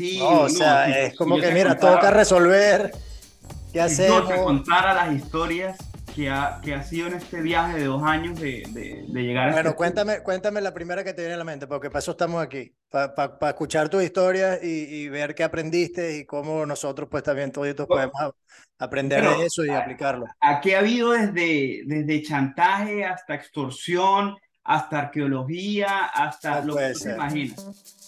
Sí, o sea, es como que, mira, toca resolver. ¿Qué hacemos? Si contar a las historias que ha, que ha sido en este viaje de dos años de, de, llegar a Bueno, este cuéntame, cuéntame la primera que te viene a la mente, porque para eso estamos aquí, para escuchar tus historias y, y, ver qué aprendiste y cómo nosotros pues también todos podemos aprender de eso y aplicarlo. Aquí ha habido desde, desde chantaje hasta extorsión, hasta arqueología, hasta lo que se imaginas.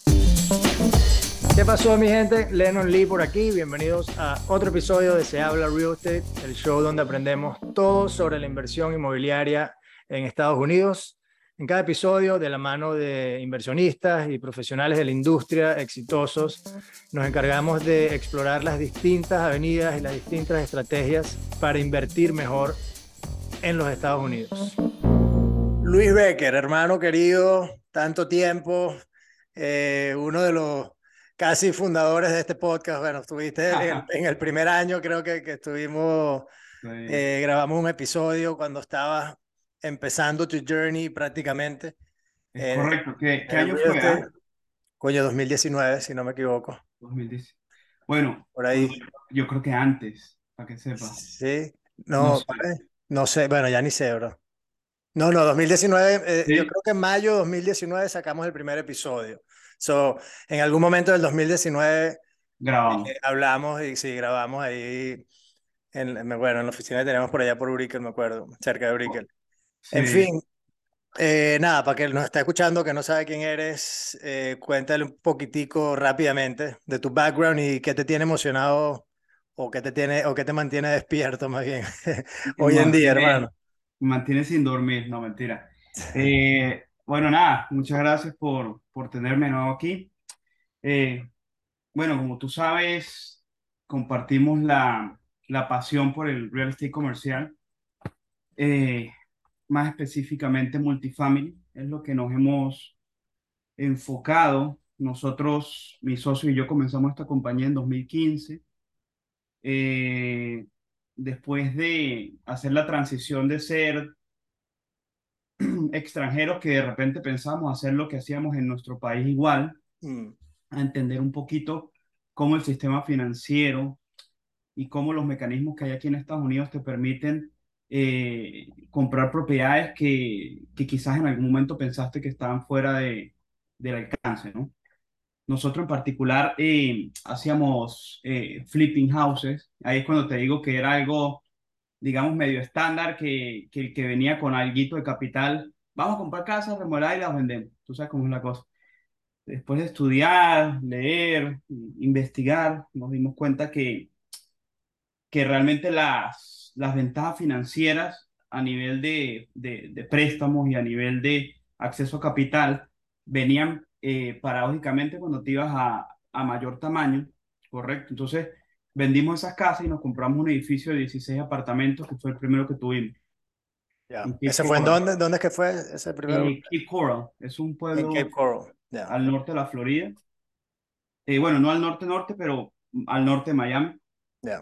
¿Qué pasó mi gente? Lennon Lee por aquí, bienvenidos a otro episodio de Se habla Real Estate, el show donde aprendemos todo sobre la inversión inmobiliaria en Estados Unidos. En cada episodio, de la mano de inversionistas y profesionales de la industria exitosos, nos encargamos de explorar las distintas avenidas y las distintas estrategias para invertir mejor en los Estados Unidos. Luis Becker, hermano querido, tanto tiempo, eh, uno de los casi fundadores de este podcast. Bueno, estuviste en, el primer año, creo que, que estuvimos, eh, grabamos un episodio cuando estabas empezando tu journey prácticamente. Eh, correcto, ¿qué, año fue? Ah? Coño, 2019, si no me equivoco. 2010. Bueno, por ahí. Yo creo que antes, para que sepas. Sí, no, no sé. bueno, ya ni sé, bro. No, no, 2019, eh, yo creo que en mayo de 2019 sacamos el primer episodio. So, en algún momento del 2019 grabamos. Eh, hablamos y sí, grabamos ahí, en, bueno, en la oficina que tenemos por allá por Urikel, me acuerdo, cerca de Urikel. En fin, eh, nada, para que nos está escuchando, que no sabe quién eres, eh, cuéntale un poquitico rápidamente de tu background y qué te tiene emocionado o qué te tiene o qué te mantiene despierto más bien hoy en día, hermano. Mantiene sin dormir, no mentira. Eh, bueno, nada, muchas gracias por, por tenerme nuevo aquí. Eh, bueno, como tú sabes, compartimos la, la pasión por el real estate comercial, eh, más específicamente multifamily, es lo que nos hemos enfocado. Nosotros, mi socio y yo comenzamos esta compañía en 2015. Eh, después de hacer la transición de ser extranjeros que de repente pensamos hacer lo que hacíamos en nuestro país igual, mm. a entender un poquito cómo el sistema financiero y cómo los mecanismos que hay aquí en Estados Unidos te permiten eh, comprar propiedades que, que, quizás en algún momento pensaste que estaban fuera de, del alcance, ¿no? Nosotros en particular eh, hacíamos eh, flipping houses, ahí es cuando te digo que era algo digamos, medio estándar que, que, que venía con algo de capital. Vamos a comprar casas, remodelar y las vendemos. Tú sabes cómo es la cosa. Después de estudiar, leer, investigar, nos dimos cuenta que, que realmente las, las ventajas financieras a nivel de, de, de préstamos y a nivel de acceso a capital venían eh, paradójicamente cuando te ibas a, a mayor tamaño, ¿correcto? Entonces, vendimos esas casas y nos compramos un edificio de 16 apartamentos, que fue el primero que tuvimos. ¿Ese fue en dónde? ¿Dónde es que fue ese primero? En Cape Coral. Es un pueblo al norte de la Florida. Eh, bueno, no al norte-norte, pero al norte de Miami.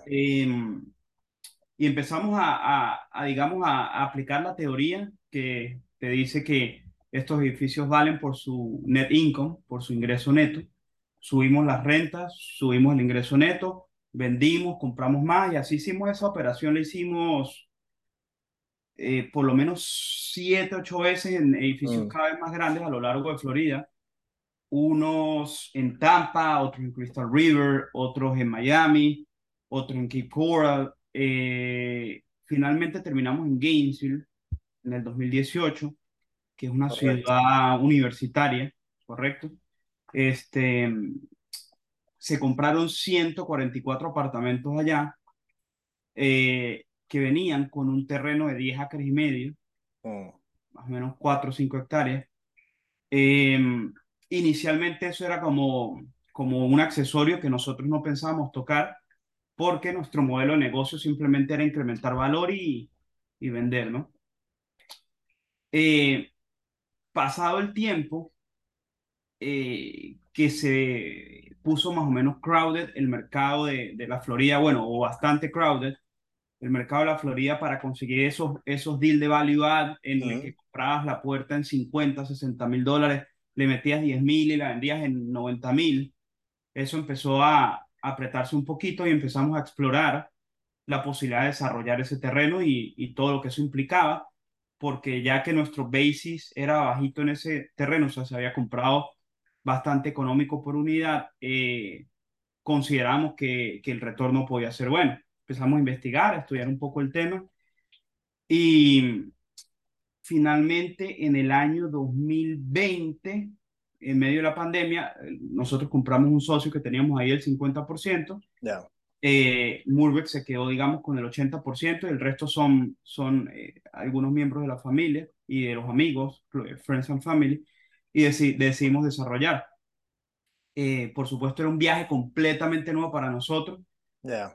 Em, y empezamos a, a, digamos, a, a, aplicar la teoría que te dice que estos edificios valen por su net income, por su ingreso neto. Subimos las rentas, subimos el ingreso neto, vendimos, compramos más y así hicimos esa operación, la hicimos eh, por lo menos siete, ocho veces en edificios mm. cada vez más grandes a lo largo de Florida. Unos en Tampa, otros en Crystal River, otros en Miami, otros en Cape Coral. Eh, finalmente terminamos en Gainesville en el 2018, que es una ciudad universitaria, ¿correcto? Este, se compraron 144 apartamentos allá eh, que venían con un terreno de 10 acres y medio, oh. más o menos 4 o 5 hectáreas. Em, inicialmente eso era como, como un accesorio que nosotros no pensábamos tocar porque nuestro modelo de negocio simplemente era incrementar valor y, y vender, ¿no? Eh, pasado el tiempo, eh, que se puso más o menos crowded el mercado de, de, la Florida, bueno, o bastante crowded, el mercado de la Florida para conseguir esos, esos deals de value add en el que comprabas la puerta en 50, 60 mil dólares, le metías 10 mil y la vendías en 90 mil. eso empezó a apretarse un poquito y empezamos a explorar la posibilidad de desarrollar ese terreno y, y todo lo que eso implicaba, porque ya que nuestro basis era bajito en ese terreno, o sea, se había comprado bastante económico por unidad, eh, consideramos que, que el retorno podía ser bueno. Empezamos a investigar, a estudiar un poco el tema y finalmente en el año 2020, en medio de la pandemia, nosotros compramos un socio que teníamos ahí el 50%. Yeah. Eh, Murbeck se quedó, digamos, con el 80% y el resto son, son eh, algunos miembros de la familia y de los amigos, Friends and Family, y decidimos desarrollar. Eh, por supuesto, era un viaje completamente nuevo para nosotros. Yeah.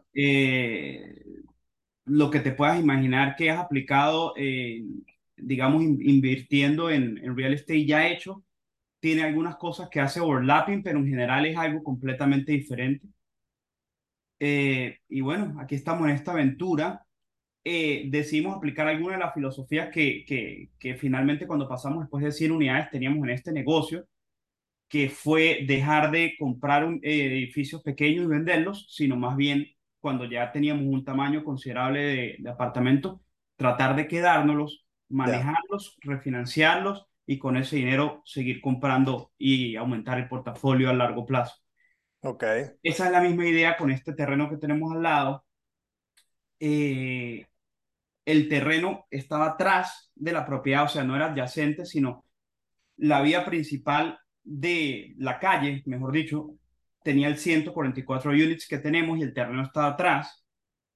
lo que te puedas imaginar que has aplicado, digamos, invirtiendo en, en real estate ya hecho, tiene algunas cosas que hace overlapping, pero en general es algo completamente diferente. Eh, y bueno, aquí estamos en esta aventura. Eh, decidimos aplicar algunas de las filosofías que, que, que, finalmente cuando pasamos después de 100 unidades teníamos en este negocio, que fue dejar de comprar un, eh, edificios pequeños y venderlos, sino más bien cuando ya teníamos un tamaño considerable de, de apartamentos, tratar de quedárnoslos, manejarlos, refinanciarlos y con ese dinero seguir comprando y aumentar el portafolio a largo plazo. Okay. Esa es la misma idea con este terreno que tenemos al lado. Eh, el terreno estaba atrás de la propiedad, o sea, no era adyacente, sino la vía principal de la calle, mejor dicho, tenía el 144 units que tenemos y el terreno estaba atrás.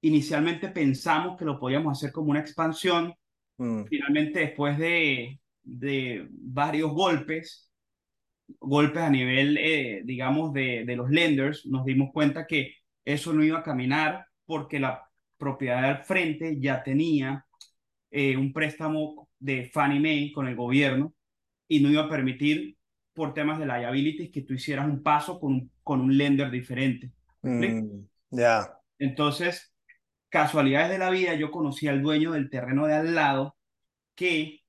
Inicialmente pensamos que lo podíamos hacer como una expansión. Mm. Finalmente, después de, de varios golpes, golpes a nivel, eh, digamos, de, de, los lenders, nos dimos cuenta que eso no iba a caminar porque la propiedad al frente ya tenía eh, un préstamo de Fannie Mae con el gobierno y no iba a permitir por temas de liabilities que tú hicieras un paso con, con un lender diferente. Mm, ya. Entonces, casualidades de la vida, yo conocí al dueño del terreno de al lado que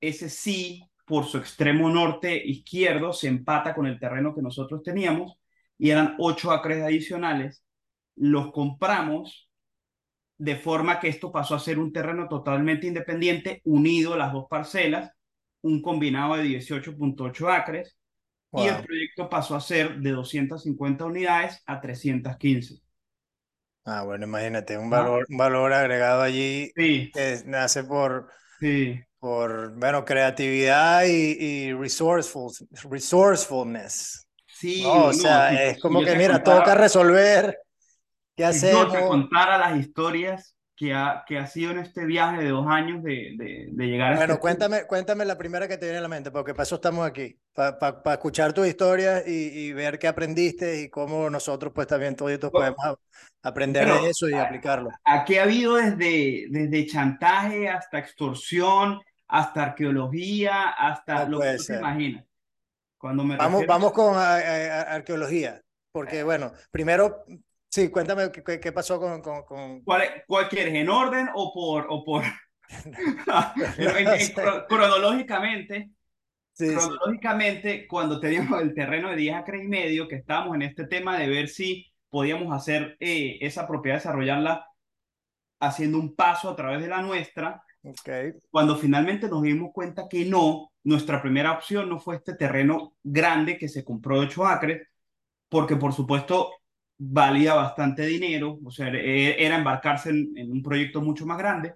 ese sí por su extremo norte izquierdo se empata con el terreno que nosotros teníamos y eran ocho acres adicionales. Los compramos de forma que esto pasó a ser un terreno totalmente independiente, unido las dos parcelas, un combinado de 18.8 acres, y el proyecto pasó a ser de 250 unidades a 315. Ah, bueno, imagínate, un valor, un valor agregado allí sí. que nace por, sí por, bueno, creatividad y, y resourcefulness. Sí, o sea, es como que, mira, toca resolver. ¿Qué hacemos? Yo contar a las historias que ha, que ha sido en este viaje de dos años de, de, de llegar bueno, a Bueno, cuéntame, cuéntame la primera que te viene a la mente, porque para eso estamos aquí, para escuchar tu historia y, y, ver qué aprendiste y cómo nosotros pues también todos podemos aprender de eso y aplicarlo. Aquí ha habido desde, desde chantaje hasta extorsión, hasta arqueología, hasta lo que tú te imaginas. Cuando me vamos, vamos con arqueología, porque bueno, primero, sí, cuéntame qué, qué pasó con... con, con... ¿Cuál, ¿Cuál, quieres, en orden o por... O por... cronológicamente, sí, cronológicamente, cuando teníamos el terreno de 10 acres y medio, que estábamos en este tema de ver si podíamos hacer eh, esa propiedad, desarrollarla haciendo un paso a través de la nuestra, Okay. Cuando finalmente nos dimos cuenta que no, nuestra primera opción no fue este terreno grande que se compró de 8 acres, porque por supuesto valía bastante dinero, o sea, e, era embarcarse en, un proyecto mucho más grande,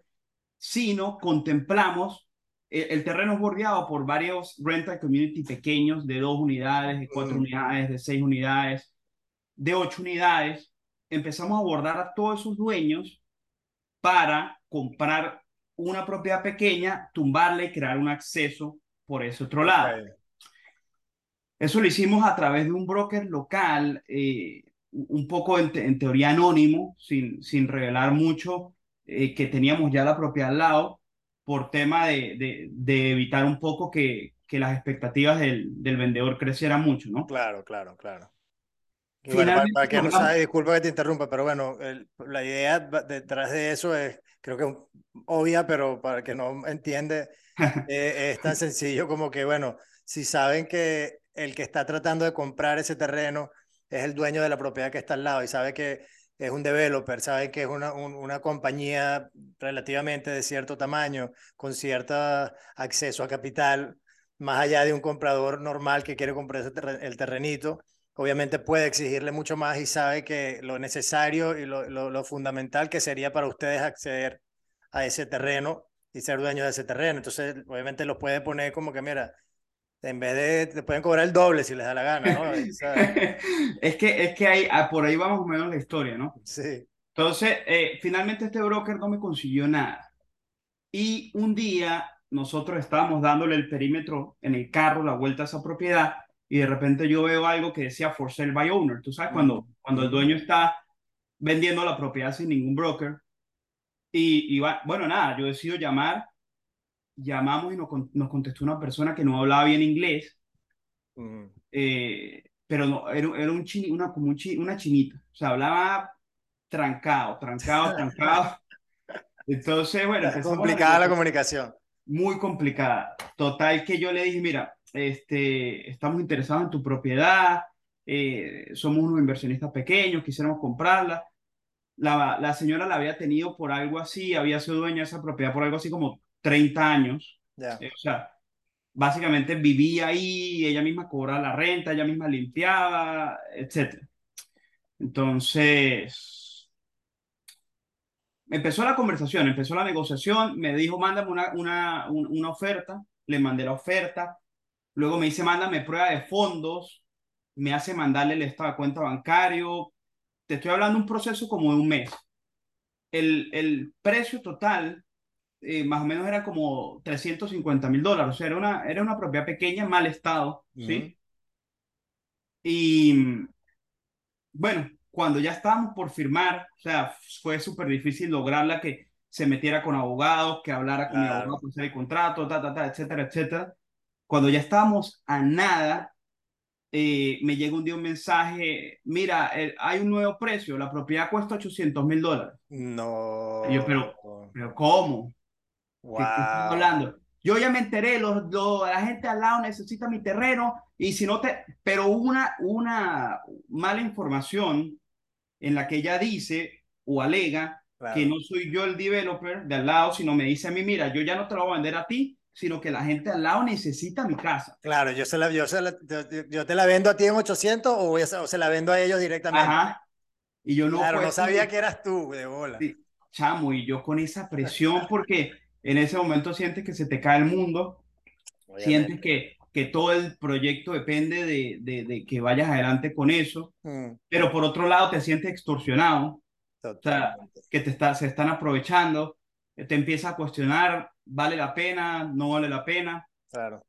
sino contemplamos, el, el, terreno es bordeado por varios rental community pequeños de dos unidades, de cuatro mm. unidades, de seis unidades, de ocho unidades. Empezamos a abordar a todos esos dueños para comprar una propiedad pequeña, tumbarla y crear un acceso por ese otro lado. Eso lo hicimos a través de un broker local, eh, un poco en, teoría anónimo, sin, sin revelar mucho, eh, que teníamos ya la propiedad al lado, por tema de, de, evitar un poco que, que las expectativas del, del, vendedor crecieran mucho, ¿no? Claro, claro, claro. bueno, para, que no sabe, disculpa que te interrumpa, pero bueno, la idea detrás de eso es creo que obvia, pero para que no entiende, eh, es tan sencillo como que, bueno, si saben que el que está tratando de comprar ese terreno es el dueño de la propiedad que está al lado y sabe que es un developer, sabe que es una, una compañía relativamente de cierto tamaño, con cierto acceso a capital, más allá de un comprador normal que quiere comprar el terrenito, obviamente puede exigirle mucho más y sabe que lo necesario y lo, lo, fundamental que sería para ustedes acceder a ese terreno y ser dueños de ese terreno. Entonces, obviamente los puede poner como que, mira, en vez de, te pueden cobrar el doble si les da la gana, ¿no? es que, es que hay, ah, por ahí vamos menos la historia, ¿no? Sí. Entonces, eh, finalmente este broker no me consiguió nada. Y un día nosotros estábamos dándole el perímetro en el carro, la vuelta a esa propiedad, y de repente yo veo algo que decía for sale by owner. Tú sabes, cuando, cuando el dueño está vendiendo la propiedad sin ningún broker. Y, y bueno, nada, yo decido llamar llamamos y nos, nos contestó una persona que no hablaba bien inglés, eh, pero no, era, era un chini, una, como un una chinita, o sea, hablaba trancado, trancado, trancado. Entonces, bueno, complicada la, comunicación. Muy complicada. Total que yo le dije, mira, este, estamos interesados en tu propiedad, eh, somos unos inversionistas pequeños, quisiéramos comprarla. La, la, señora la había tenido por algo así, había sido dueña de esa propiedad por algo así como 30 años. Eh, o sea, básicamente vivía ahí, ella misma cobraba la renta, ella misma limpiaba, etc. Entonces, empezó la conversación, empezó la negociación, me dijo, mándame una, una, una oferta, le mandé la oferta, luego me dice, mándame prueba de fondos, me hace mandarle el estado de cuenta bancario, te estoy hablando de un proceso como de un mes. El, el precio total eh, más o menos era como 350 mil dólares, o sea, era una, era una propiedad pequeña, mal estado, ¿sí? Y bueno, cuando ya estábamos por firmar, o sea, fue súper difícil lograrla que se metiera con abogados, que hablara con el abogado para el contrato, ta, ta, ta, etcétera, etcétera. Cuando ya estábamos a nada, eh, me llega un día un mensaje, mira, hay un nuevo precio, la propiedad cuesta 800 mil dólares. No. yo, pero, pero ¿cómo? Hablando. Yo ya me enteré, los, la gente al lado necesita mi terreno y si no te, pero una, una mala información en la que ella dice o alega que no soy yo el developer de al lado, sino me dice a mí, mira, yo ya no te lo voy a vender a ti, sino que la gente al lado necesita mi casa. Claro, yo, se la, yo, yo, te la vendo a ti en 800 o, se la vendo a ellos directamente. Ajá. Y yo no, claro, no sabía que eras tú, de bola. chamo, y yo con esa presión porque en ese momento sientes que se te cae el mundo, sientes que, que todo el proyecto depende de, de, que vayas adelante con eso, mm. pero por otro lado te sientes extorsionado, o sea, que te está, se están aprovechando, te empieza a cuestionar, ¿vale la pena? ¿No vale la pena? Claro.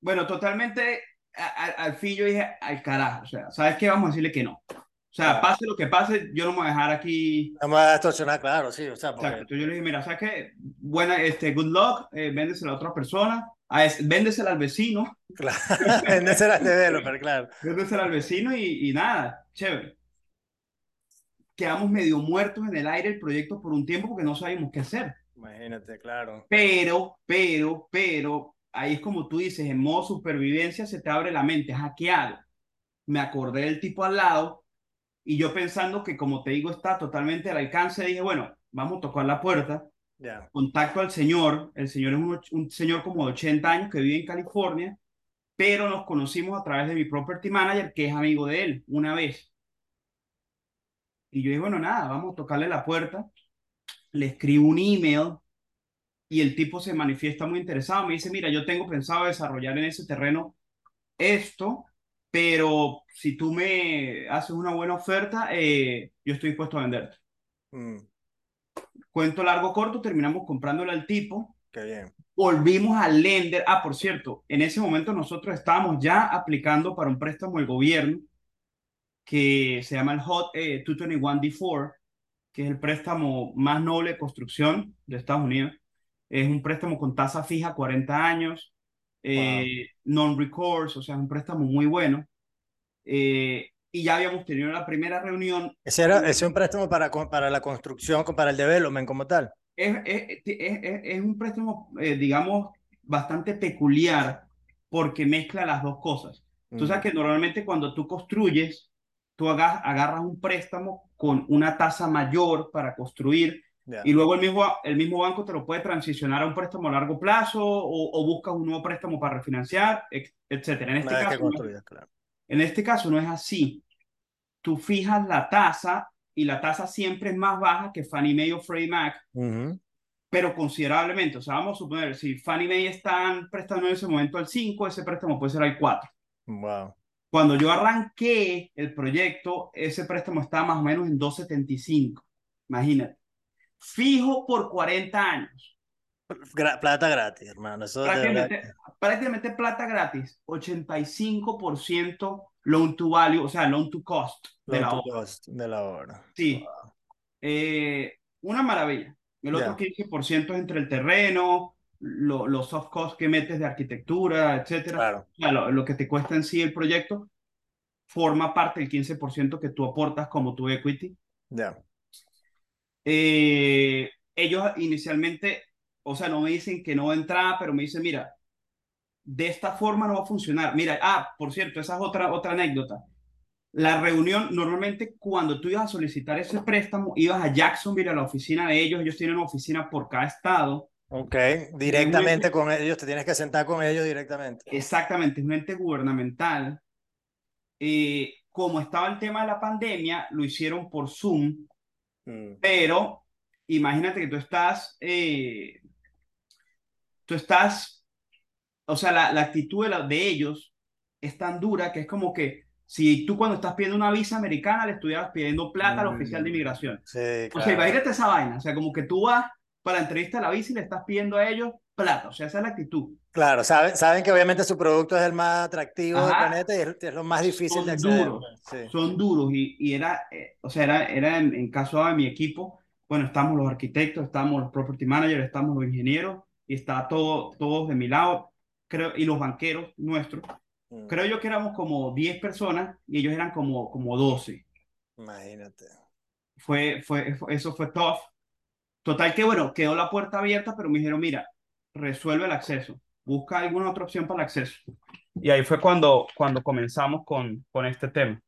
Bueno, totalmente al fin yo dije, al carajo, o sea, ¿sabes qué? Vamos a decirle que no. O sea, pase lo que pase, yo no me voy a dejar aquí. No me voy a extorsionar, claro, sí. O sea, porque... Exacto. Entonces yo le dije, mira, ¿sabes qué? Buena, este, good luck, eh, véndesela a otra persona, a véndesela al vecino. Claro, véndesela al developer, claro. Véndesela al vecino y, y nada, chévere. Quedamos medio muertos en el aire el proyecto por un tiempo porque no sabíamos qué hacer. Imagínate, claro. Pero, pero, pero, ahí es como tú dices, en modo supervivencia se te abre la mente, hackeado. Me acordé del tipo al lado y yo pensando que, como te digo, está totalmente al alcance, dije, bueno, vamos a tocar la puerta. Contacto al señor. El señor es un, señor como de 80 años que vive en California, pero nos conocimos a través de mi property manager, que es amigo de él, una vez. Y yo dije, bueno, nada, vamos a tocarle la puerta. Le escribo un email y el tipo se manifiesta muy interesado. Me dice, mira, yo tengo pensado desarrollar en ese terreno esto pero si tú me haces una buena oferta, eh, yo estoy dispuesto a venderte. Mm. Cuento largo corto, terminamos comprándole al tipo. Qué bien. Volvimos al lender. Ah, por cierto, en ese momento nosotros estábamos ya aplicando para un préstamo del gobierno que se llama el HOT 221D4, eh, que es el préstamo más noble de construcción de Estados Unidos. Es un préstamo con tasa fija 40 años, eh, non-recourse, o sea, un préstamo muy bueno. Eh, y ya habíamos tenido la primera reunión. ¿Ese, era, ese es un préstamo para, para la construcción, para el development como tal? Es, es, es, un préstamo, eh, digamos, bastante peculiar porque mezcla las dos cosas. Tú sabes mm. que normalmente cuando tú construyes, tú agarras un préstamo con una tasa mayor para construir y luego el mismo, el mismo banco te lo puede transicionar a un préstamo a largo plazo o, buscas un nuevo préstamo para refinanciar, etcétera. En este, caso, en este caso no es así. Tú fijas la tasa y la tasa siempre es más baja que Fannie Mae o Freddie Mac, pero considerablemente. O sea, vamos a suponer, si Fannie Mae están prestando en ese momento al 5, ese préstamo puede ser al 4. Wow. Cuando yo arranqué el proyecto, ese préstamo estaba más o menos en 2.75. Imagínate. Fijo por 40 años. plata gratis, hermano. prácticamente, plata gratis. 85% loan to value, o sea, loan to cost de la obra. de la obra. Sí. Eh, una maravilla. El otro 15% es entre el terreno, los soft costs que metes de arquitectura, etcétera. lo, que te cuesta en sí el proyecto forma parte del 15% que tú aportas como tu equity. Ya. Eh, ellos inicialmente, o sea, no me dicen que no va a entrar, pero me dicen, mira, de esta forma no va a funcionar. Mira, ah, por cierto, esa es otra, otra anécdota. La reunión, normalmente cuando tú ibas a solicitar ese préstamo, ibas a Jacksonville, a la oficina de ellos, ellos tienen una oficina por cada estado, Ok, directamente con ellos, te tienes que sentar con ellos directamente. Exactamente, es un ente gubernamental. Eh, como estaba el tema de la pandemia, lo hicieron por Zoom, mm. pero imagínate que tú estás, eh, tú estás, o sea, la, la actitud de, de ellos es tan dura que es como que si tú cuando estás pidiendo una visa americana le estuvieras pidiendo plata al oficial de mm, inmigración. Sí, O sea, imagínate esa vaina, o sea, como que tú vas para la entrevista a la bici le estás pidiendo a ellos plata, o sea, esa es la actitud. Claro, saben, saben que obviamente su producto es el más atractivo del planeta y es, lo más difícil de acceder. Duros, Son duros y, y era, eh, o sea, era, era en, caso de mi equipo, bueno, estamos los arquitectos, estamos los property managers, estamos los ingenieros y está todo, todos de mi lado, creo, y los banqueros nuestros. Mm. Creo yo que éramos como 10 personas y ellos eran como, como 12. Imagínate. Fue, fue, eso fue tough Total que bueno, quedó la puerta abierta, pero me dijeron, mira, resuelve el acceso, busca alguna otra opción para el acceso. Y ahí fue cuando, cuando comenzamos con, con este tema.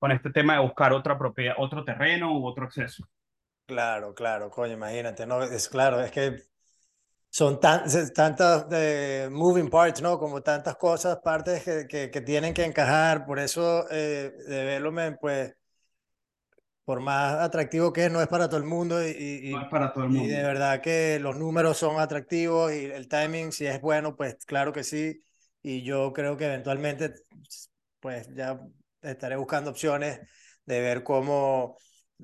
Con este tema de buscar otra propiedad, otro terreno u otro acceso. Claro, claro, coño, imagínate, no, es claro, es que son tan, tantas de moving parts, ¿no? Como tantas cosas, partes que, que, tienen que encajar, por eso eh, Development, pues, por más atractivo que es, no es para todo el mundo. Y, no es para todo el mundo. Y de verdad que los números son atractivos y el timing, si es bueno, pues claro que sí. Y yo creo que eventualmente, pues ya estaré buscando opciones de ver cómo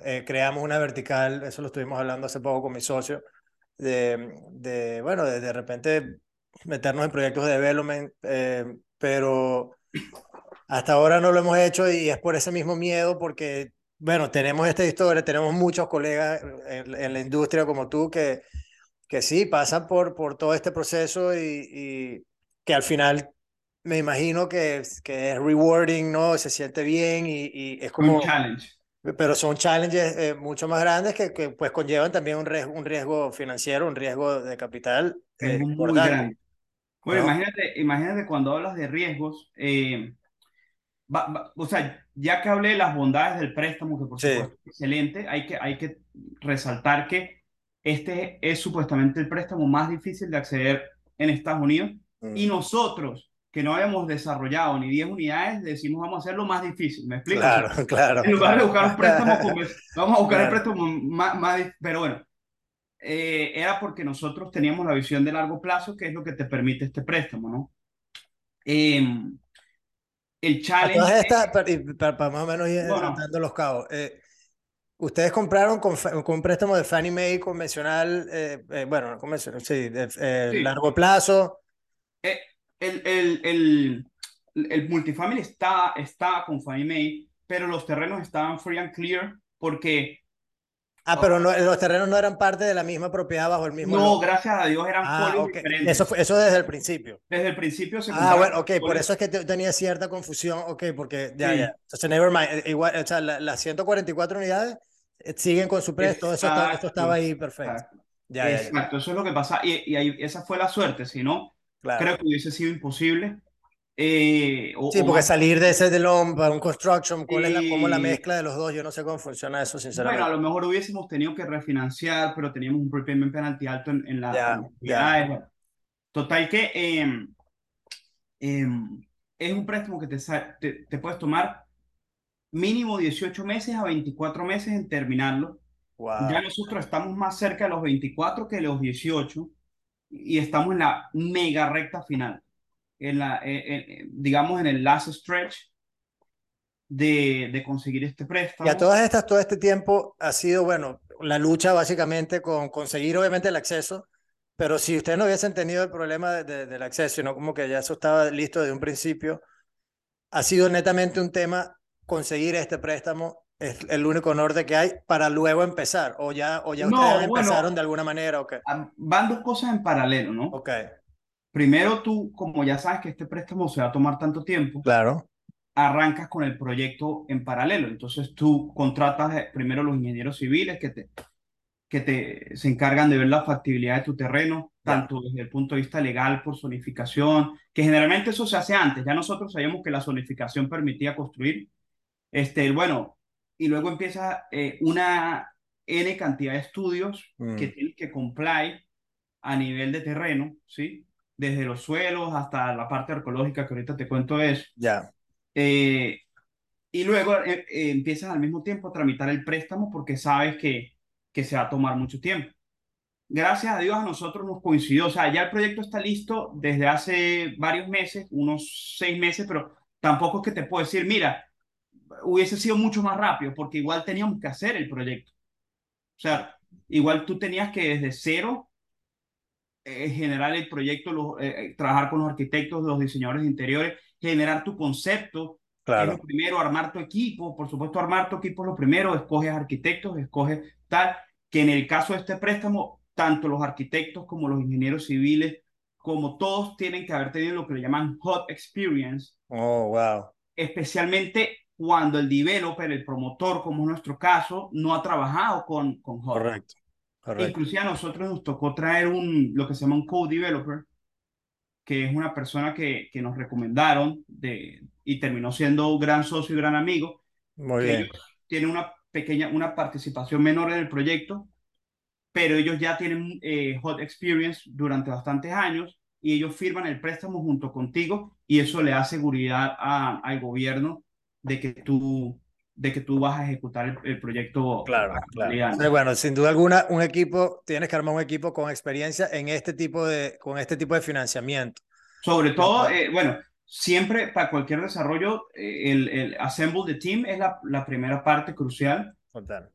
eh, creamos una vertical. Eso lo estuvimos hablando hace poco con mi socio. De, de bueno, de, de repente meternos en proyectos de development, eh, pero hasta ahora no lo hemos hecho y es por ese mismo miedo, porque bueno, tenemos esta historia, tenemos muchos colegas en, la industria como tú que, que sí, pasan por, por todo este proceso y, que al final me imagino que, que es rewarding, ¿no? Se siente bien y, es como... Un challenge. Pero son challenges eh, mucho más grandes que, que, pues conllevan también un riesgo, un riesgo financiero, un riesgo de capital. Es muy grande. Bueno, imagínate, imagínate cuando hablas de riesgos, eh, o sea, ya que hablé de las bondades del préstamo, que por supuesto es excelente, hay que, hay que resaltar que este es supuestamente el préstamo más difícil de acceder en Estados Unidos y mm. nosotros que no habíamos desarrollado ni 10 unidades, decimos vamos a hacerlo más difícil, ¿me explico? Claro, claro. En lugar de buscar un préstamo, vamos a buscar el préstamo más, más, pero bueno, eh, era porque nosotros teníamos la visión de largo plazo, que es lo que te permite este préstamo, ¿no? Eh, el challenge. para, más o menos ir bueno. los cabos. Eh, ustedes compraron con, con, un préstamo de Fannie Mae convencional, eh, eh, bueno, convencional, sí, de largo plazo. el, el, el, el, multifamily está, está con Fannie Mae, pero los terrenos estaban free and clear porque Ah, pero no, los terrenos no eran parte de la misma propiedad bajo el mismo. No, gracias a Dios eran ah, diferentes. Eso, eso desde el principio. Desde el principio se. Ah, bueno, ok, por eso es que tenía cierta confusión, ok, porque ya, ya. Entonces, never mind. Eh, igual, o sea, las 144 unidades eh, siguen con su precio, eso, estaba ahí perfecto. Exacto. Ya, exacto, eso es lo que pasa. Y, y ahí, esa fue la suerte, si no, creo que hubiese sido imposible. Eh, sí, porque salir de ese de para un construction, ¿cuál es la, cómo la mezcla de los dos? Yo no sé cómo funciona eso, sinceramente. Bueno, a lo mejor hubiésemos tenido que refinanciar, pero teníamos un prepayment penalty alto en, en la... Total que eh, es un préstamo que te, te, te, puedes tomar mínimo 18 meses a 24 meses en terminarlo. Ya nosotros estamos más cerca de los 24 que de los 18 y estamos en la mega recta final en la, eh, eh, digamos, en el last stretch de, de, conseguir este préstamo. Y a todas estas, todo este tiempo ha sido, bueno, la lucha básicamente con conseguir obviamente el acceso, pero si ustedes no hubiesen tenido el problema de, del acceso, sino como que ya eso estaba listo desde un principio, ha sido netamente un tema conseguir este préstamo es el único norte que hay para luego empezar o ya o ya ustedes empezaron de alguna manera o qué? van dos cosas en paralelo no Ok primero tú, como ya sabes que este préstamo se va a tomar tanto tiempo, claro. arrancas con el proyecto en paralelo. Entonces tú contratas eh, primero los ingenieros civiles que te, que te se encargan de ver la factibilidad de tu terreno, tanto desde el punto de vista legal por zonificación, que generalmente eso se hace antes. Ya nosotros sabíamos que la zonificación permitía construir. Este, bueno, y luego empieza eh, una N cantidad de estudios que mm. tienen que comply a nivel de terreno, ¿sí? Desde los suelos hasta la parte arqueológica que ahorita te cuento eso. Ya. Eh, y luego eh, eh, empiezas al mismo tiempo a tramitar el préstamo porque sabes que, que se va a tomar mucho tiempo. Gracias a Dios a nosotros nos coincidió, o sea, ya el proyecto está listo desde hace varios meses, unos seis meses, pero tampoco es que te puedo decir, mira, hubiese sido mucho más rápido porque igual teníamos que hacer el proyecto. O sea, igual tú tenías que desde cero eh, generar el proyecto, eh, eh, trabajar con los arquitectos, los diseñadores de interiores, generar tu concepto. Claro. lo primero, armar tu equipo. Por supuesto, armar tu equipo es lo primero. Escoges arquitectos, escoges tal. Que en el caso de este préstamo, tanto los arquitectos como los ingenieros civiles, como todos tienen que haber tenido lo que le llaman hot experience. Oh, wow. Especialmente cuando el developer, el promotor, como es nuestro caso, no ha trabajado con, con hot. Correcto. Inclusive a nosotros nos tocó traer un, lo que se llama un code developer, que es una persona que, que nos recomendaron de, y terminó siendo un gran socio y gran amigo. Muy bien. Tiene una pequeña, una participación menor en el proyecto, pero ellos ya tienen eh, hot experience durante bastantes años y ellos firman el préstamo junto contigo y eso le da seguridad a, al gobierno de que tú de que tú vas a ejecutar el, proyecto. Claro, claro. bueno, sin duda alguna, un equipo, tienes que armar un equipo con experiencia en este tipo de, con este tipo de financiamiento. Sobre todo, eh, bueno, siempre para cualquier desarrollo, eh, el, el, assemble the team es la, la primera parte crucial. Total.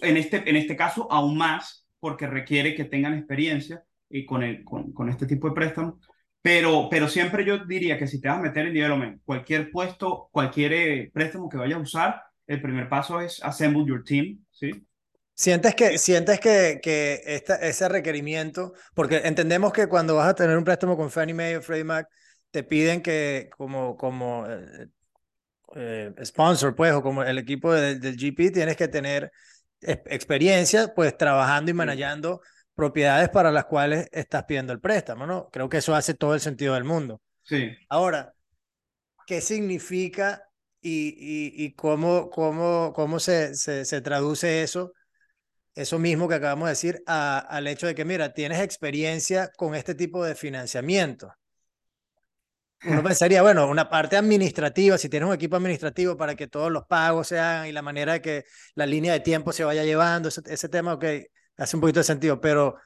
En este, en este caso, aún más, porque requiere que tengan experiencia y con, el, con, con este tipo de préstamos. Pero, pero siempre yo diría que si te vas a meter en development, cualquier puesto, cualquier eh, préstamo que vayas a usar, el primer paso es assemble your team, ¿sí? ¿Sientes que, sientes que, que esta, ese requerimiento, porque entendemos que cuando vas a tener un préstamo con Fannie Mae o Freddie Mac, te piden que como, como eh, eh, sponsor, pues, o como el equipo del GP, tienes que tener experiencia, pues, trabajando y manejando propiedades para las cuales estás pidiendo el préstamo, ¿no? Creo que eso hace todo el sentido del mundo. Sí. Ahora, ¿qué significa y, y, cómo, cómo, cómo se, se, se, traduce eso, eso mismo que acabamos de decir, a, al hecho de que, mira, tienes experiencia con este tipo de financiamiento. Uno pensaría, bueno, una parte administrativa, si tienes un equipo administrativo para que todos los pagos se hagan y la manera de que la línea de tiempo se vaya llevando, ese, ese tema, ok, hace un poquito de sentido, pero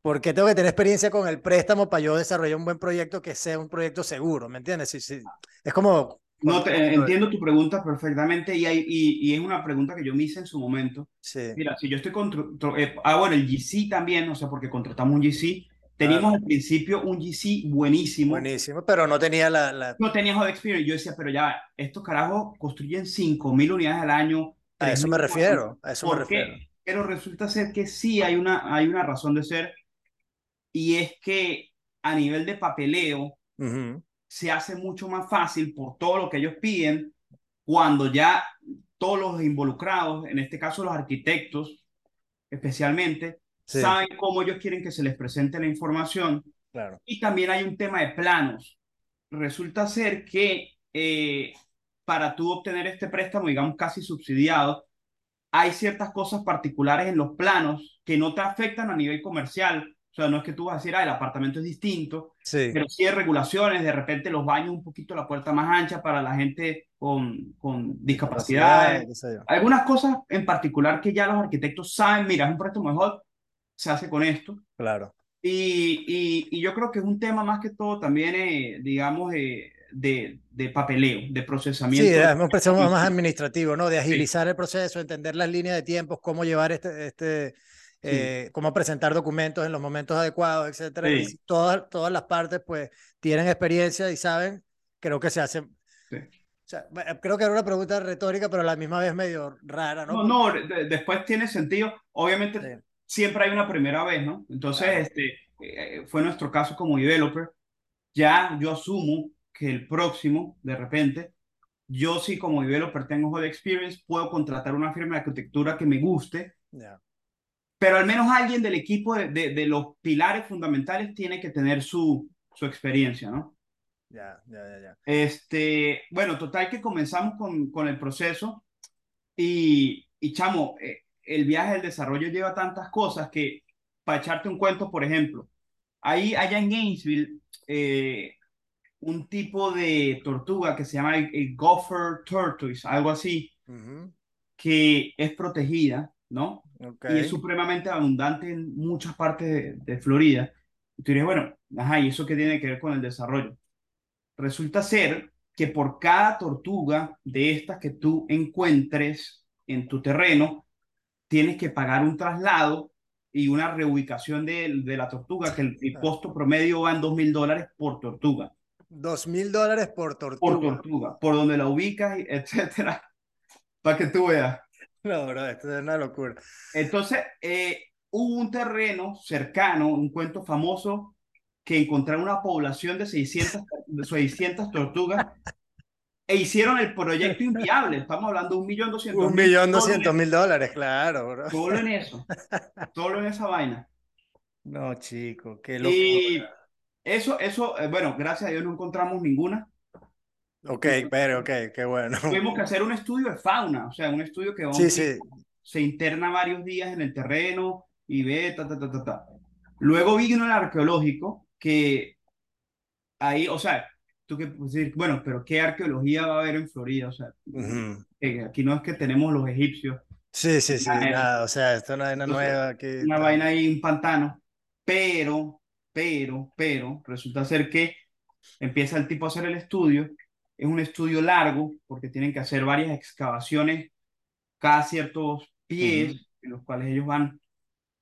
¿por qué tengo que tener experiencia con el préstamo para yo desarrollar un buen proyecto que sea un proyecto seguro? ¿Me entiendes? Sí, sí. Es como no, entiendo tu pregunta perfectamente y, hay, y, es una pregunta que yo me hice en su momento. Sí. Mira, si yo estoy con... Eh, ah, bueno, el GC también, o sea, porque contratamos un GC. Teníamos al principio un GC buenísimo. Buenísimo, pero no tenía la... la... No tenía Hot Experience. Yo decía, pero ya, estos carajos construyen 5.000 unidades al año. A eso me refiero, a eso me refiero. Pero resulta ser que sí hay una, hay una razón de ser y es que a nivel de papeleo, se hace mucho más fácil por todo lo que ellos piden cuando ya todos los involucrados, en este caso los arquitectos especialmente, saben cómo ellos quieren que se les presente la información. Claro. Y también hay un tema de planos. resulta ser que eh, para tú obtener este préstamo, digamos, casi subsidiado, hay ciertas cosas particulares en los planos que no te afectan a nivel comercial. O sea, no es que tú vas a decir, ah, el apartamento es distinto, sí. pero sí hay regulaciones, de repente los baños un poquito la puerta más ancha para la gente con, con discapacidad. Algunas cosas en particular que ya los arquitectos saben, mira, es un préstamo mejor, se hace con esto. Claro. Y, y, y, yo creo que es un tema más que todo también, eh, digamos, eh, de, de, papeleo, de procesamiento. Sí, es un proceso más administrativo, ¿no? De agilizar el proceso, entender las líneas de tiempos, cómo llevar este, este eh, cómo presentar documentos en los momentos adecuados, etcétera. Y todas, todas las partes, pues, tienen experiencia y saben, creo que se hace. O sea, creo que era una pregunta retórica, pero a la misma vez medio rara, ¿no? No, no, después tiene sentido. Obviamente, siempre hay una primera vez, ¿no? Entonces, este, eh, fue nuestro caso como developer. Ya yo asumo que el próximo, de repente, yo sí como developer tengo Hot Experience, puedo contratar una firma de arquitectura que me guste, pero al menos alguien del equipo de, de, los pilares fundamentales tiene que tener su, su experiencia, ¿no? Ya, ya, ya, ya. Este, bueno, total que comenzamos con, con el proceso y, y chamo, eh, el viaje del desarrollo lleva tantas cosas que, para echarte un cuento, por ejemplo, ahí allá en Gainesville, eh, un tipo de tortuga que se llama el, gopher tortoise, algo así, que es protegida, ¿no? Y es supremamente abundante en muchas partes de, Florida. Y tú dirías, bueno, ajá, ¿y eso qué tiene que ver con el desarrollo? Resulta ser que por cada tortuga de estas que tú encuentres en tu terreno, tienes que pagar un traslado y una reubicación de, de la tortuga, que el, el costo promedio va en dos mil dólares por tortuga. Dos mil dólares por tortuga. Por tortuga, por donde la ubicas, etcétera, para que tú veas. No, bro, esto es una locura. Entonces, eh, hubo un terreno cercano, un cuento famoso, que encontraron una población de 600, de 600 tortugas e hicieron el proyecto inviable. Estamos hablando de un millón doscientos Un millón doscientos mil dólares, claro, bro. Solo en eso. Solo en esa vaina. No, chico, qué locura. Eso, eso, eh, bueno, gracias a Dios no encontramos ninguna. Ok, pero ok, qué bueno. Tuvimos que hacer un estudio de fauna, o sea, un estudio que sí, sí. se interna varios días en el terreno y ve, ta, ta, ta, ta, ta. Luego vino el arqueológico, que ahí, o sea, tú que decir, bueno, pero ¿qué arqueología va a haber en Florida? O sea, aquí no es que tenemos los egipcios. Sí, sí, sí, nada, o sea, esto es una nueva. Que... Una vaina ahí, un pantano, pero pero, pero, resulta ser que empieza el tipo a hacer el estudio, es un estudio largo porque tienen que hacer varias excavaciones cada ciertos pies en los cuales ellos van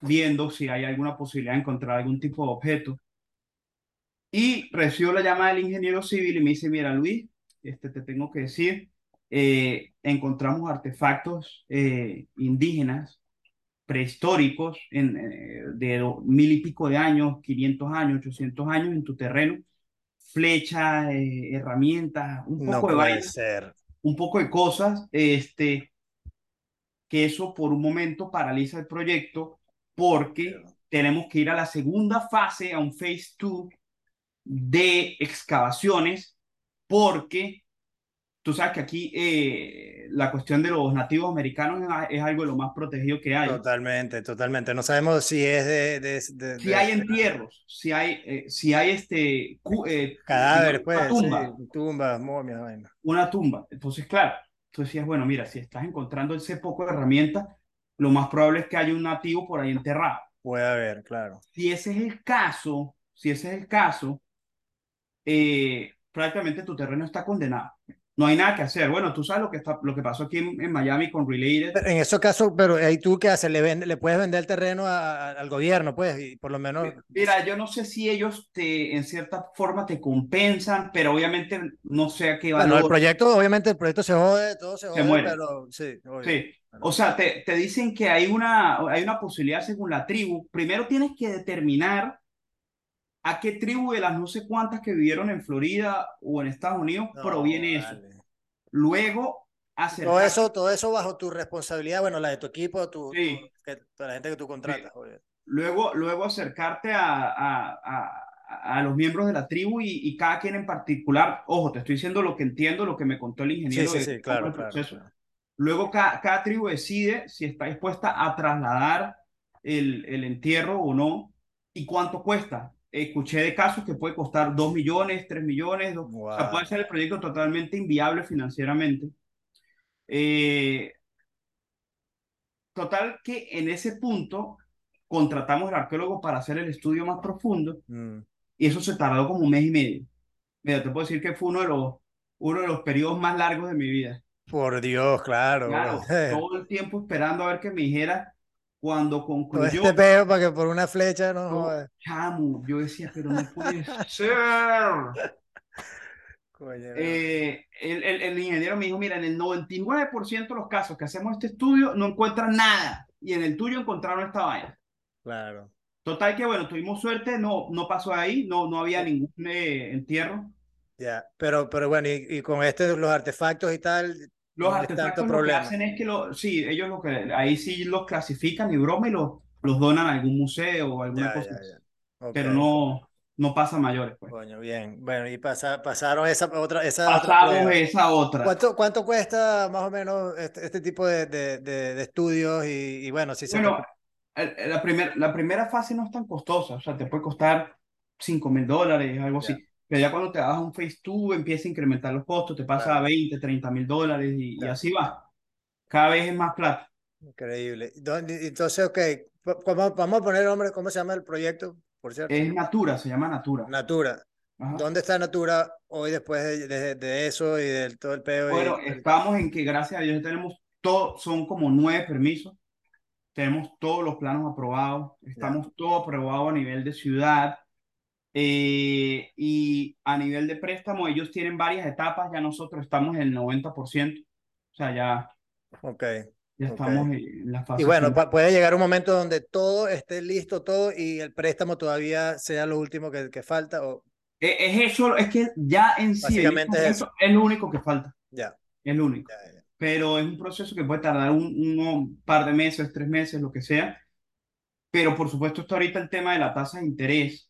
viendo si hay alguna posibilidad de encontrar algún tipo de objeto. Y recibo la llamada del ingeniero civil y me dice, mira Luis, este, te tengo que decir, eh, encontramos artefactos eh, indígenas prehistóricos en, eh, de mil y pico de años, 500 años, 800 años en tu terreno, flechas, eh, herramientas, un poco de ser. un poco de cosas, este, que eso por un momento paraliza el proyecto porque tenemos que ir a la segunda fase, a un phase 2 de excavaciones, porque tú sabes que aquí eh, la cuestión de los nativos americanos es, algo de lo más protegido que hay. Totalmente, totalmente. No sabemos si es de... de, si hay entierros, si hay, eh, si hay este... Eh, Cadáveres, pues, tumba, tumbas, momias, vaina. Una tumba. Entonces, claro, tú decías, bueno, mira, si estás encontrando ese poco de herramientas, lo más probable es que haya un nativo por ahí enterrado. Puede haber, claro. Si ese es el caso, si ese es el caso, eh, prácticamente tu terreno está condenado no hay nada que hacer. Bueno, tú sabes lo que, está, lo que pasó aquí en, Miami con Related. En ese caso, pero ahí tú qué haces, le, le puedes vender el terreno al gobierno, pues, y por lo menos... Mira, yo no sé si ellos te, en cierta forma te compensan, pero obviamente no sé a qué valor... Bueno, el proyecto, obviamente el proyecto se jode, todo se jode, muere. pero sí. Sí, o sea, te, te dicen que hay una, hay una posibilidad según la tribu. Primero tienes que determinar a qué tribu de las no sé cuántas que vivieron en Florida o en Estados Unidos proviene eso. Luego, hacer todo eso, todo eso bajo tu responsabilidad, bueno, la de tu equipo, tu, la gente que tú contratas. Luego, luego acercarte a, a, a, los miembros de la tribu y, cada quien en particular, ojo, te estoy diciendo lo que entiendo, lo que me contó el ingeniero. Sí, sí, sí claro, claro, Luego cada, cada, tribu decide si está dispuesta a trasladar el, el entierro o no y cuánto cuesta. Escuché de casos que puede costar 2 millones, 3 millones, o sea, puede ser el proyecto totalmente inviable financieramente. Eh, total que en ese punto contratamos al arqueólogo para hacer el estudio más profundo mm. y eso se tardó como un mes y medio. Mira, te puedo decir que fue uno de los, uno de los periodos más largos de mi vida. Por Dios, claro. Claro, todo el tiempo esperando a ver que me dijera cuando concluyó. este peo para que por una flecha no. chamo, yo decía, pero no puede ser. Eh, el, el, el, ingeniero me dijo, mira, en el 99% de los casos que hacemos este estudio no encuentran nada y en el tuyo encontraron esta vaina. Claro. Total que bueno, tuvimos suerte, no, no pasó ahí, no, no había ningún eh, entierro. Ya, pero, pero bueno, y, y, con este, los artefactos y tal. Los artefactos lo que hacen es que lo, sí, ellos lo que, ahí sí los clasifican y broma y los, los donan a algún museo o alguna cosa. Pero no, no pasa mayores. Pues. Coño, bien. Bueno, y pasa, pasaron esa otra. Esa Pasamos esa otra. ¿Cuánto, ¿Cuánto cuesta más o menos este, este tipo de, de, de, estudios? Y, y, bueno, si se. Bueno, la, primer, la primera fase no es tan costosa, o sea, te puede costar 5 mil dólares, algo así. Pero ya cuando te das un Phase 2 empieza a incrementar los costos, te pasa a 20, 30 mil dólares y, así va. Cada vez es más plata. Increíble. Entonces, ok, vamos, vamos a poner nombre, ¿cómo se llama el proyecto? Por cierto. Es Natura, se llama Natura. Natura. ¿Dónde está Natura hoy después de, de, eso y del todo el peo? Bueno, estamos en que gracias a Dios tenemos todo, son como nueve permisos tenemos todos los planos aprobados, estamos todo aprobado a nivel de ciudad eh, y a nivel de préstamo ellos tienen varias etapas, ya nosotros estamos en el 90%, o sea, ya, okay. ya estamos en la fase. Y bueno, puede llegar un momento donde todo esté listo, todo y el préstamo todavía sea lo último que, que falta. O... E, es, eso, es que ya en sí es, eso. es lo único que falta. Ya. Es lo único pero es un proceso que puede tardar un, par de meses, tres meses, lo que sea. Pero por supuesto está ahorita el tema de la tasa de interés,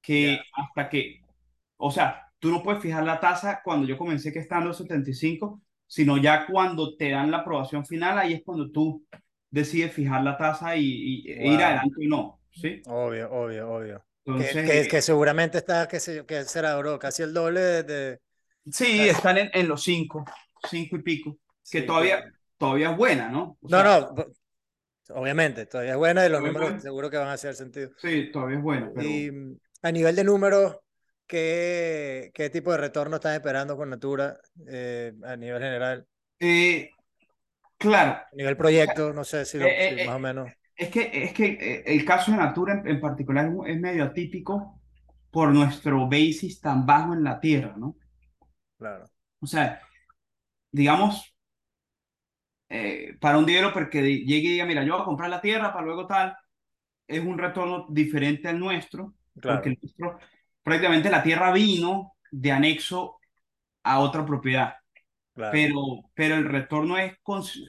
que hasta que, o sea, tú no puedes fijar la tasa cuando yo comencé que está en los 75, sino ya cuando te dan la aprobación final, ahí es cuando tú decides fijar la tasa y, e ir adelante o no, ¿sí? Obvio, obvio, obvio. Entonces, que, seguramente está, que, que será, bro, casi el doble de... Sí, están en, en los cinco, cinco y pico que todavía, todavía es buena, ¿no? no, no, obviamente, todavía es buena y los números seguro que van a hacer sentido. Sí, todavía es buena. Y a nivel de números, ¿qué, qué tipo de retorno están esperando con Natura eh, a nivel general? Eh, claro. A nivel proyecto, no sé si, eh, más o menos. Es que, es que el caso de Natura en, particular es medio atípico por nuestro basis tan bajo en la tierra, ¿no? Claro. O sea, digamos, eh, para un developer que llegue y diga, mira, yo voy a comprar la tierra para luego tal, es un retorno diferente al nuestro, porque nuestro, prácticamente la tierra vino de anexo a otra propiedad. Pero, pero el retorno es.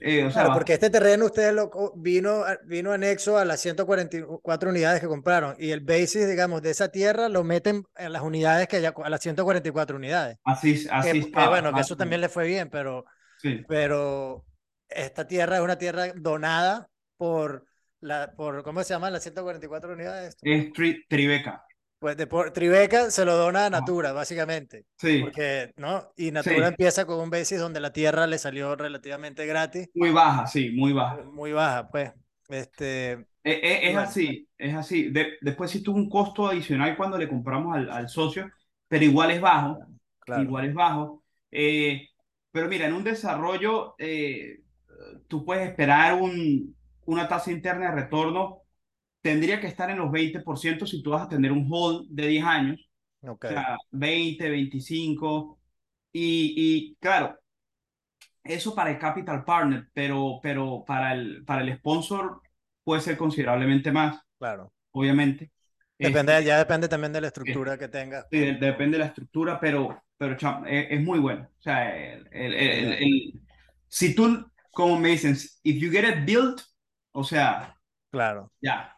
Eh, o sea, porque este terreno ustedes lo vino, vino anexo a las 144 unidades que compraron y el basis, digamos, de esa tierra lo meten en las unidades que ya, a las 144 unidades. Así, así bueno, que eso también le fue bien, pero, sí. pero esta tierra es una tierra donada por, la, por ¿cómo se llama? Las 144 unidades. Es Tribeca. Pues de por, Tribeca se lo dona a Natura, básicamente. Sí. Porque, ¿no? Y Natura empieza con un basis donde la tierra le salió relativamente gratis. Muy baja, sí, muy baja. Muy baja, pues. Este, e, e, es, así, es así. después sí tuvo un costo adicional cuando le compramos al, al socio, pero igual es bajo. Claro. Igual es bajo. Eh, pero mira, en un desarrollo, eh, tú puedes esperar un, una tasa interna de retorno, tendría que estar en los 20% si tú vas a tener un hold de 10 años. Okay. O sea, 20, 25. Y, y claro, eso para el capital partner, pero, pero para, el, para el sponsor puede ser considerablemente más. Claro. Obviamente. Depende, este, ya depende también de la estructura que tenga. Sí, depende de la estructura, pero, pero es, muy bueno. O sea, el, el, si tú como me dicen, if you get it built, o sea, claro. Ya.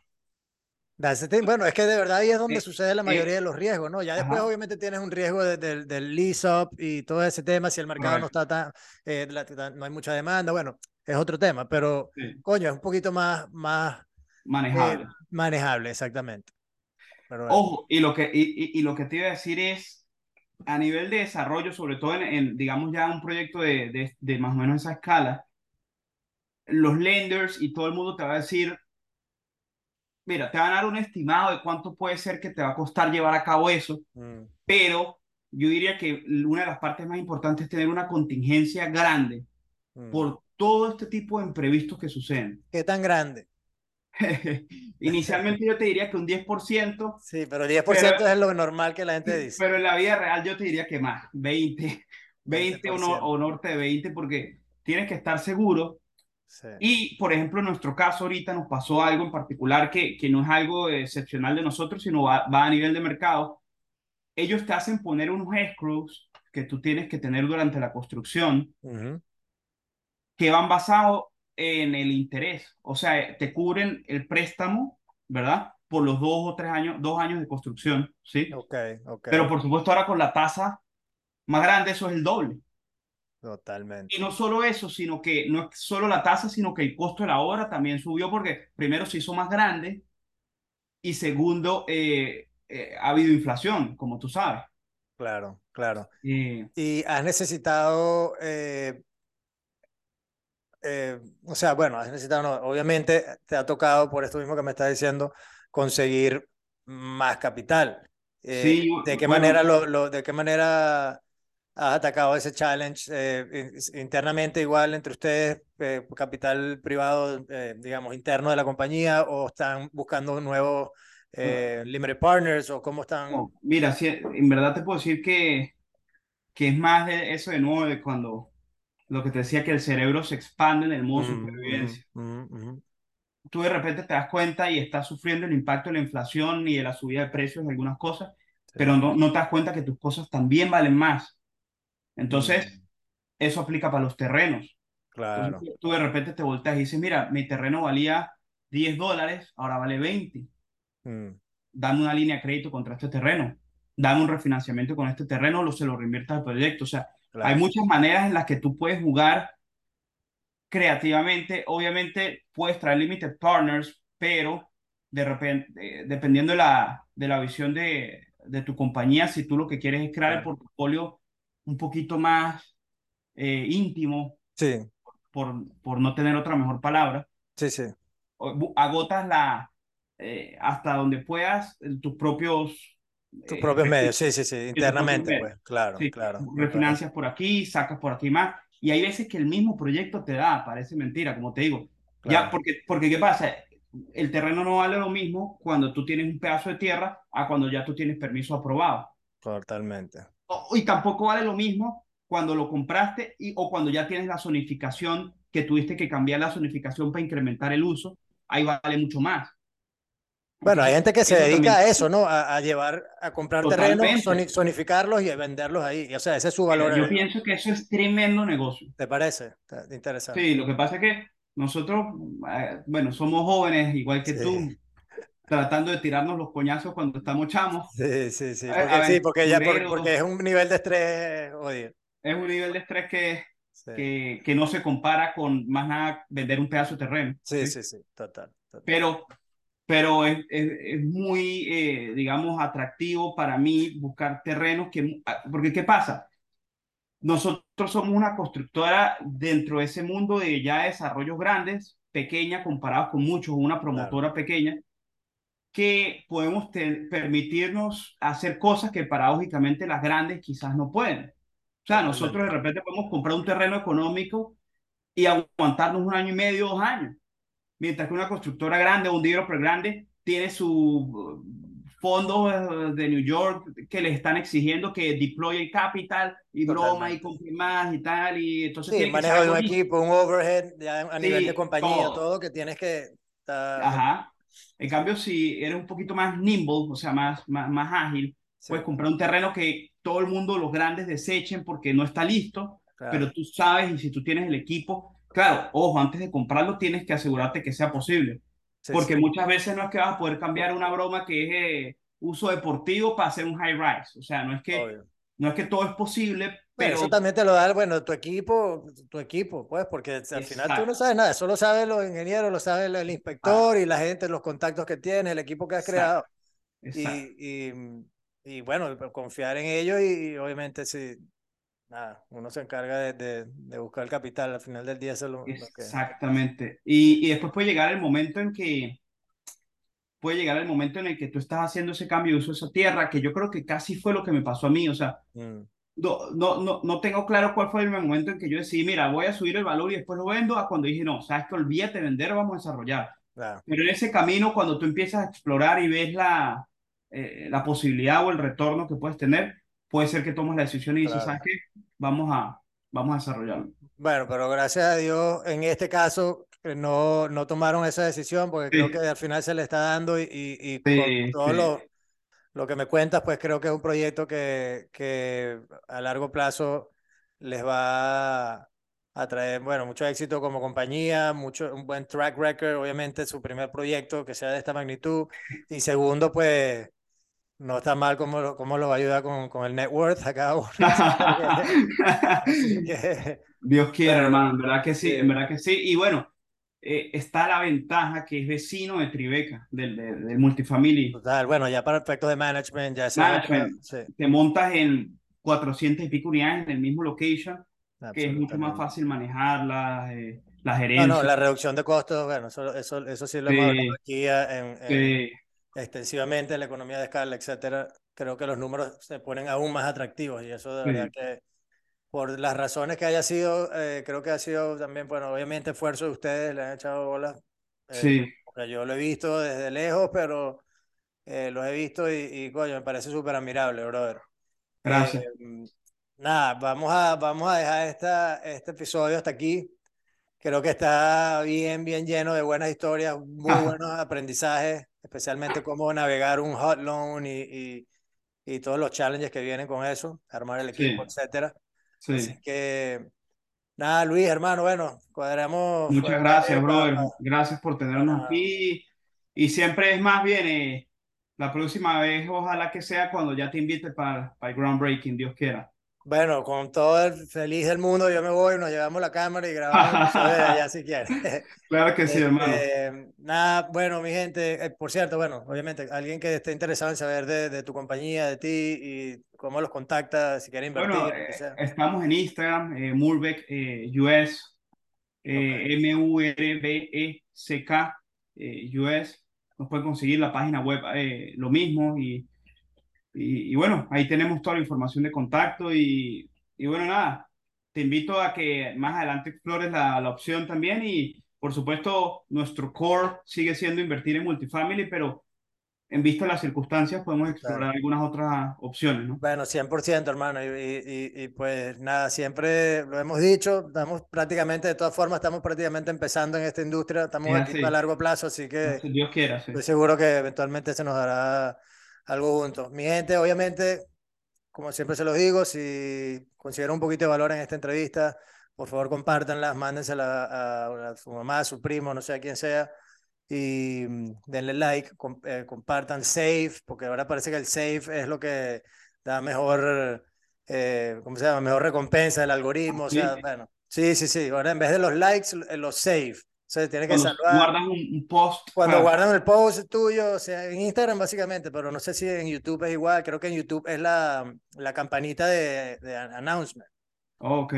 Bueno, es que de verdad ahí es donde sucede la mayoría de los riesgos, ¿no? Ya después obviamente tienes un riesgo del lease-up y todo ese tema, si el mercado no está tan, no hay mucha demanda, bueno, es otro tema, pero coño, es un poquito más, más manejable. manejable, exactamente. Ojo, y lo, que, y, y, lo que te iba a decir es, a nivel de desarrollo, sobre todo en, digamos, ya un proyecto de, de, de, más o menos esa escala, los lenders y todo el mundo te va a decir, mira, te van a dar un estimado de cuánto puede ser que te va a costar llevar a cabo eso, mm. pero yo diría que una de las partes más importantes es tener una contingencia grande mm. por todo este tipo de imprevistos que suceden. ¿Qué tan grande? Inicialmente yo te diría que un 10%. Sí, pero 10% es lo normal que la gente dice. Pero en la vida real yo te diría que más, 20, 20 o, o, norte de 20, porque tienes que estar seguro. Y, por ejemplo, en nuestro caso ahorita nos pasó algo en particular que, que no es algo excepcional de nosotros, sino va, va a nivel de mercado. Ellos te hacen poner unos escrows que tú tienes que tener durante la construcción, que van basados en el interés, o sea, te cubren el préstamo, ¿verdad? Por los dos o tres años, dos años de construcción, ¿sí? Ok, ok. Pero por supuesto ahora con la tasa más grande eso es el doble. Totalmente. Y no solo eso, sino que no es solo la tasa, sino que el costo de la obra también subió porque primero se hizo más grande y segundo eh, eh, ha habido inflación, como tú sabes. Claro, claro. y has necesitado eh, eh, o sea, bueno, has necesitado, obviamente te ha tocado, por esto mismo que me estás diciendo, conseguir más capital. Eh, sí, ¿De qué manera lo, lo, de qué manera has atacado ese challenge eh, internamente igual entre ustedes, capital privado, digamos, interno de la compañía, o están buscando nuevos eh, Limited Partners, o cómo están? mira, sí, en verdad te puedo decir que, que es más de eso de nuevo de cuando lo que te decía que el cerebro se expande en el modo mm, supervivencia. Mm, mm, Tú de repente te das cuenta y estás sufriendo el impacto de la inflación y de la subida de precios de algunas cosas, pero no, no te das cuenta que tus cosas también valen más. Entonces, eso aplica para los terrenos. Claro. tú de repente te volteas y dices, mira, mi terreno valía 10 dólares, ahora vale 20. Dame una línea de crédito contra este terreno. Dame un refinanciamiento con este terreno, lo se lo reinviertas al proyecto. O sea, hay muchas maneras en las que tú puedes jugar creativamente. Obviamente puedes traer limited partners, pero de repente, dependiendo de la, de la visión de, de tu compañía, si tú lo que quieres es crear el portfolio un poquito más eh, íntimo, sí. por, por no tener otra mejor palabra, sí, sí. agotas la, eh, hasta donde puedas tus propios tus eh, propios medios, sí, sí, sí, internamente, pues, claro, claro. Refinancias por aquí, sacas por aquí más, y hay veces que el mismo proyecto te da, parece mentira, como te digo. Ya, porque, porque ¿qué pasa? El terreno no vale lo mismo cuando tú tienes un pedazo de tierra a cuando ya tú tienes permiso aprobado. Totalmente. Y tampoco vale lo mismo cuando lo compraste y, o cuando ya tienes la zonificación, que tuviste que cambiar la zonificación para incrementar el uso, ahí vale mucho más. Bueno, hay gente que se dedica a eso, ¿no? A, llevar, a comprar terrenos, zonificarlos y venderlos ahí. O sea, ese es su valor. Yo pienso que eso es tremendo negocio. ¿Te parece? Interesante. Sí, lo que pasa es que nosotros, eh, bueno, somos jóvenes, igual que tú, tratando de tirarnos los coñazos cuando estamos chamos. Sí, sí, sí. Porque, sí, porque, ya, porque, es un nivel de estrés, oye. Es un nivel de estrés que, que, que, no se compara con más nada vender un pedazo de terreno. Sí, sí, sí, total, total. Pero pero es, es, muy, eh, digamos, atractivo para mí buscar terrenos que, ah, porque ¿qué pasa? Nosotros somos una constructora dentro de ese mundo de ya desarrollos grandes, pequeña comparados con muchos, una promotora pequeña, que podemos permitirnos hacer cosas que paradójicamente las grandes quizás no pueden. O sea, nosotros de repente podemos comprar un terreno económico y aguantarnos un año y medio, dos años mientras que una constructora grande o un developer grande tiene su uh, fondo uh, de New York que le están exigiendo que deploy el capital y broma y compre más y tal y entonces sí, manejo de un equipo, un overhead a nivel de compañía, todo. que tienes que Ajá. En cambio, si eres un poquito más nimble, o sea, más, más, más ágil, puedes comprar un terreno que todo el mundo, los grandes, desechen porque no está listo, pero tú sabes y si tú tienes el equipo, Claro, ojo, antes de comprarlo tienes que asegurarte que sea posible. porque muchas veces no es que vas a poder cambiar una broma que es eh, uso deportivo para hacer un high rise. O sea, no es que, no es que todo es posible, pero... eso también te lo da, bueno, tu equipo, tu equipo, pues, porque al final tú no sabes nada, solo sabes los ingenieros, lo sabe el, inspector y la gente, los contactos que tiene, el equipo que has creado. Y, y, y, bueno, confiar en ellos y, obviamente si nada, uno se encarga de, de, buscar el capital, al final del día eso es lo, Exactamente. Y, y después puede llegar el momento en que puede llegar el momento en el que tú estás haciendo ese cambio de uso de esa tierra, que yo creo que casi fue lo que me pasó a mí, o sea, mm. No, no, no, tengo claro cuál fue el momento en que yo decidí, mira, voy a subir el valor y después lo vendo, a cuando dije, no, sabes que olvídate de vender, vamos a desarrollar. Pero en ese camino, cuando tú empiezas a explorar y ves la, eh, la posibilidad o el retorno que puedes tener, puede ser que tomes la decisión y dices, ¿sabes qué? Vamos a, vamos a desarrollarlo. Bueno, pero gracias a Dios, en este caso, no, no tomaron esa decisión porque creo que al final se le está dando y, y, con todo lo, lo, que me cuentas, pues creo que es un proyecto que, que a largo plazo les va a traer, bueno, mucho éxito como compañía, mucho, un buen track record, obviamente su primer proyecto que sea de esta magnitud y segundo, pues no está mal cómo, cómo lo va a ayudar con, con el net worth a cada uno. Dios quiere, hermano, en verdad que sí, en verdad que sí. Y bueno, eh, está la ventaja que es vecino de Tribeca, del, del, multifamily. Total, bueno, ya para efectos de management, ya management, te montas en 400 y pico unidades en el mismo location, que es mucho más fácil manejarla, eh, la gerencia. No, no, la reducción de costos, bueno, eso, eso, eso sí lo hemos hablado aquí en, extensivamente, la economía de escala, etcétera. Creo que los números se ponen aún más atractivos y eso de verdad que por las razones que haya sido, eh, creo que ha sido también, bueno, obviamente esfuerzo de ustedes, le han echado bolas. Eh, sí. yo lo he visto desde lejos, pero eh, lo he visto y, y, coño, me parece súper admirable, brother. Gracias. nada, vamos a, vamos a dejar esta, este episodio hasta aquí. Creo que está bien, bien lleno de buenas historias, muy buenos aprendizajes, especialmente cómo navegar un hot loan y, y, y, todos los challenges que vienen con eso, armar el equipo, etcétera. Sí. Así que, nada, Luis, hermano, bueno, cuadramos. Muchas gracias, brother. Gracias por tenernos aquí. Y siempre es más bien, eh, la próxima vez, ojalá que sea cuando ya te invite para, para el groundbreaking, Dios quiera. Bueno, con todo el feliz del mundo, yo me voy, nos llevamos la cámara y grabamos allá si quieres. Claro que sí, este, hermano. nada, bueno, mi gente, eh, por cierto, bueno, obviamente, alguien que esté interesado en saber de, de, tu compañía, de ti y cómo los contacta, si quiere invertir. Bueno, eh, estamos en Instagram, eh, Murbeck US, M-U-R-B-E-C-K US. Nos puede conseguir la página web, lo mismo, y y, bueno, ahí tenemos toda la información de contacto y, y, bueno, nada, te invito a que más adelante explores la, la opción también y por supuesto nuestro core sigue siendo invertir en multifamily, pero en vista de las circunstancias podemos explorar algunas otras opciones, ¿no? Bueno, 100%, hermano, y, y, y, pues nada, siempre lo hemos dicho, estamos prácticamente, de todas formas, estamos prácticamente empezando en esta industria, estamos aquí a largo plazo, así que Dios quiera, estoy seguro que eventualmente se nos dará algo juntos. Mi gente, obviamente, como siempre se los digo, si consideran un poquito de valor en esta entrevista, por favor compártanla, mándensela a, a, su mamá, a su primo, no sé a quién sea, y mm, denle like, eh, compartan save, porque ahora parece que el save es lo que da mejor, eh, ¿cómo se llama? Mejor recompensa del algoritmo, o sea, bueno, sí, sí, sí, ahora en vez de los likes, los save sea, tiene que cuando Guardan un, post. Cuando guardan el post tuyo, o sea, en Instagram básicamente, pero no sé si en YouTube es igual. Creo que en YouTube es la, la campanita de, de announcement. ok.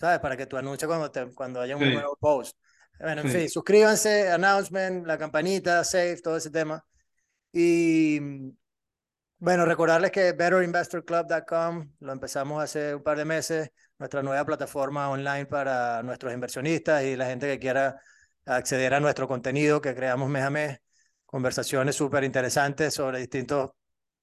¿Sabes? Para que tú anuncies cuando, te, cuando haya un nuevo post. Bueno, en fin, suscríbanse, announcement, la campanita, save, todo ese tema. Y bueno, recordarles que betterinvestorclub.com lo empezamos hace un par de meses, nuestra nueva plataforma online para nuestros inversionistas y la gente que quiera acceder a nuestro contenido que creamos mes a mes, conversaciones súper interesantes sobre distintos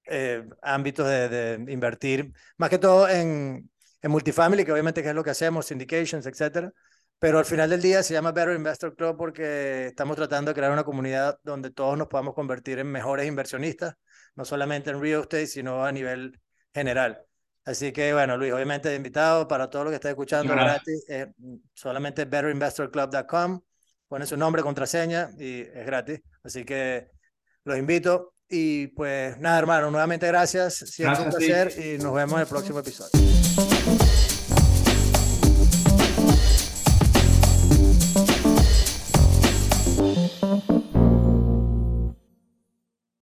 eh, ámbitos de, de, invertir, más que todo en, en multifamily, que obviamente es lo que hacemos, syndications, etcétera. Pero al final del día se llama Better Investor Club porque estamos tratando de crear una comunidad donde todos nos podamos convertir en mejores inversionistas, no solamente en real estate, sino a nivel general. Así que, bueno, Luis, obviamente invitado para todo lo que está escuchando gratis, eh, solamente betterinvestorclub.com ponen su nombre, contraseña y es gratis. Así que los invito. Y pues nada, hermano, nuevamente gracias. Siempre un placer y nos vemos en el próximo episodio.